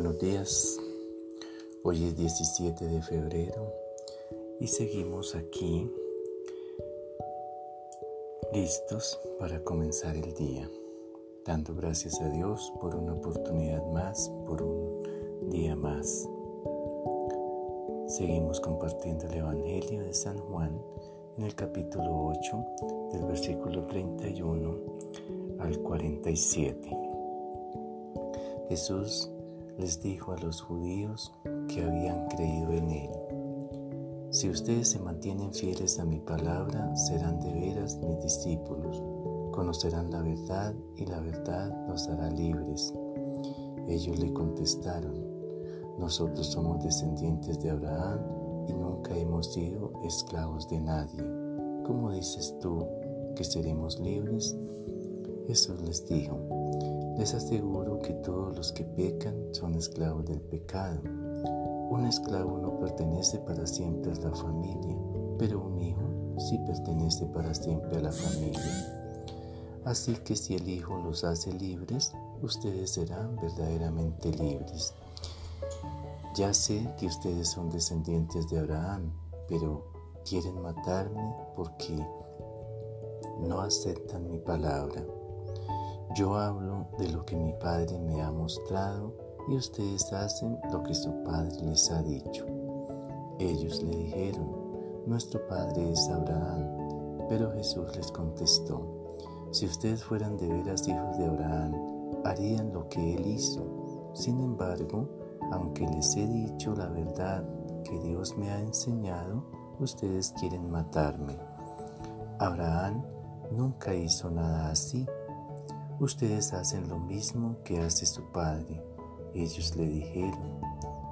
Buenos días, hoy es 17 de febrero y seguimos aquí listos para comenzar el día, dando gracias a Dios por una oportunidad más, por un día más. Seguimos compartiendo el Evangelio de San Juan en el capítulo 8 del versículo 31 al 47. Jesús les dijo a los judíos que habían creído en Él. Si ustedes se mantienen fieles a mi palabra, serán de veras mis discípulos, conocerán la verdad y la verdad los hará libres. Ellos le contestaron, nosotros somos descendientes de Abraham y nunca hemos sido esclavos de nadie. ¿Cómo dices tú que seremos libres? Jesús les dijo, les aseguro que todos los que pecan son esclavos del pecado. Un esclavo no pertenece para siempre a la familia, pero un hijo sí pertenece para siempre a la familia. Así que si el Hijo los hace libres, ustedes serán verdaderamente libres. Ya sé que ustedes son descendientes de Abraham, pero quieren matarme porque no aceptan mi palabra. Yo hablo de lo que mi Padre me ha mostrado y ustedes hacen lo que su Padre les ha dicho. Ellos le dijeron, nuestro Padre es Abraham, pero Jesús les contestó, si ustedes fueran de veras hijos de Abraham, harían lo que él hizo. Sin embargo, aunque les he dicho la verdad que Dios me ha enseñado, ustedes quieren matarme. Abraham nunca hizo nada así Ustedes hacen lo mismo que hace su padre. Ellos le dijeron,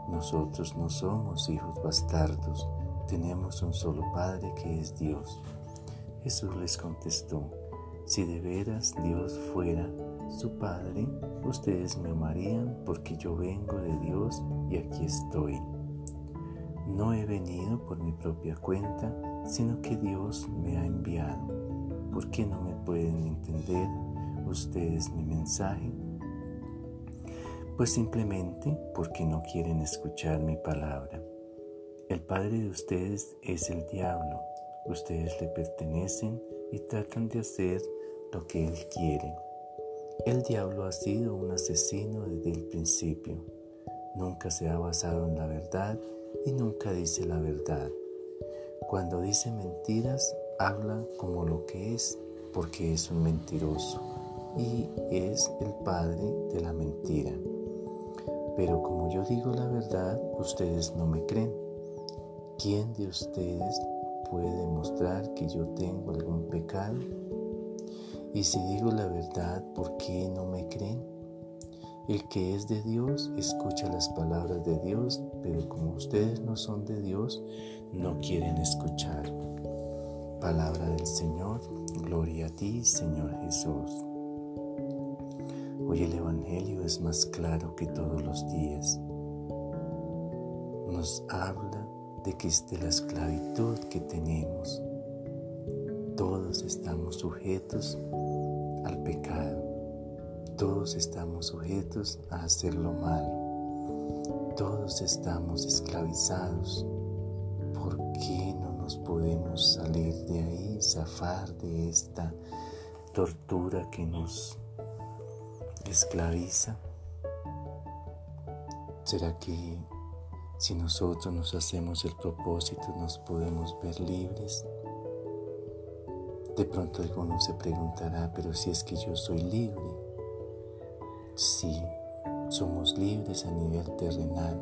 nosotros no somos hijos bastardos, tenemos un solo Padre que es Dios. Jesús les contestó, si de veras Dios fuera su Padre, ustedes me amarían porque yo vengo de Dios y aquí estoy. No he venido por mi propia cuenta, sino que Dios me ha enviado. ¿Por qué no me pueden entender? Ustedes mi mensaje? Pues simplemente porque no quieren escuchar mi palabra. El padre de ustedes es el diablo. Ustedes le pertenecen y tratan de hacer lo que él quiere. El diablo ha sido un asesino desde el principio. Nunca se ha basado en la verdad y nunca dice la verdad. Cuando dice mentiras, habla como lo que es, porque es un mentiroso y es el padre de la mentira. Pero como yo digo la verdad, ustedes no me creen. ¿Quién de ustedes puede demostrar que yo tengo algún pecado? Y si digo la verdad, ¿por qué no me creen? El que es de Dios escucha las palabras de Dios, pero como ustedes no son de Dios, no quieren escuchar. Palabra del Señor, gloria a ti, Señor Jesús. Hoy el Evangelio es más claro que todos los días. Nos habla de que es de la esclavitud que tenemos. Todos estamos sujetos al pecado. Todos estamos sujetos a hacer lo malo. Todos estamos esclavizados. ¿Por qué no nos podemos salir de ahí, zafar de esta tortura que nos esclaviza? ¿Será que si nosotros nos hacemos el propósito nos podemos ver libres? De pronto alguno se preguntará, pero si es que yo soy libre. Sí, somos libres a nivel terrenal,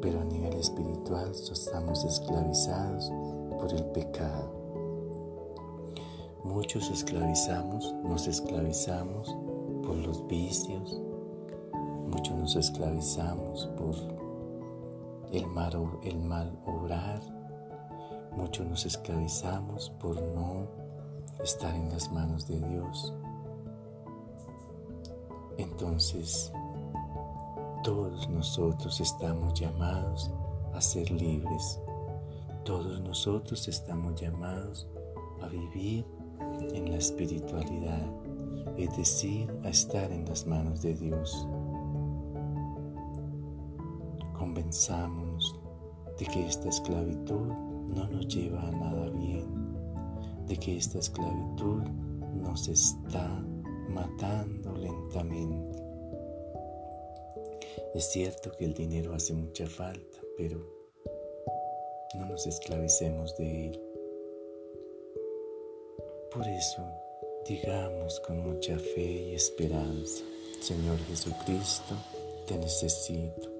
pero a nivel espiritual estamos esclavizados por el pecado. Muchos esclavizamos, nos esclavizamos por los vicios, muchos nos esclavizamos por el mal, el mal obrar, muchos nos esclavizamos por no estar en las manos de Dios. Entonces, todos nosotros estamos llamados a ser libres. Todos nosotros estamos llamados a vivir en la espiritualidad es decir, a estar en las manos de Dios. convenzámonos de que esta esclavitud no nos lleva a nada bien, de que esta esclavitud nos está matando lentamente. Es cierto que el dinero hace mucha falta, pero no nos esclavicemos de él. Por eso, digamos con mucha fe y esperanza, Señor Jesucristo, te necesito.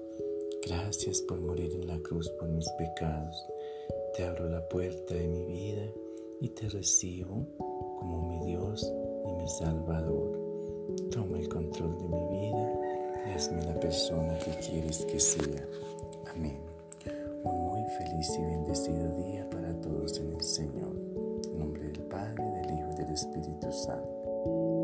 Gracias por morir en la cruz por mis pecados. Te abro la puerta de mi vida y te recibo como mi Dios y mi Salvador. Toma el control de mi vida y hazme la persona que quieres que sea. Amén. Un muy feliz y bendecido día para todos en el Señor. En nombre del Padre, del Hijo y del Espíritu Santo.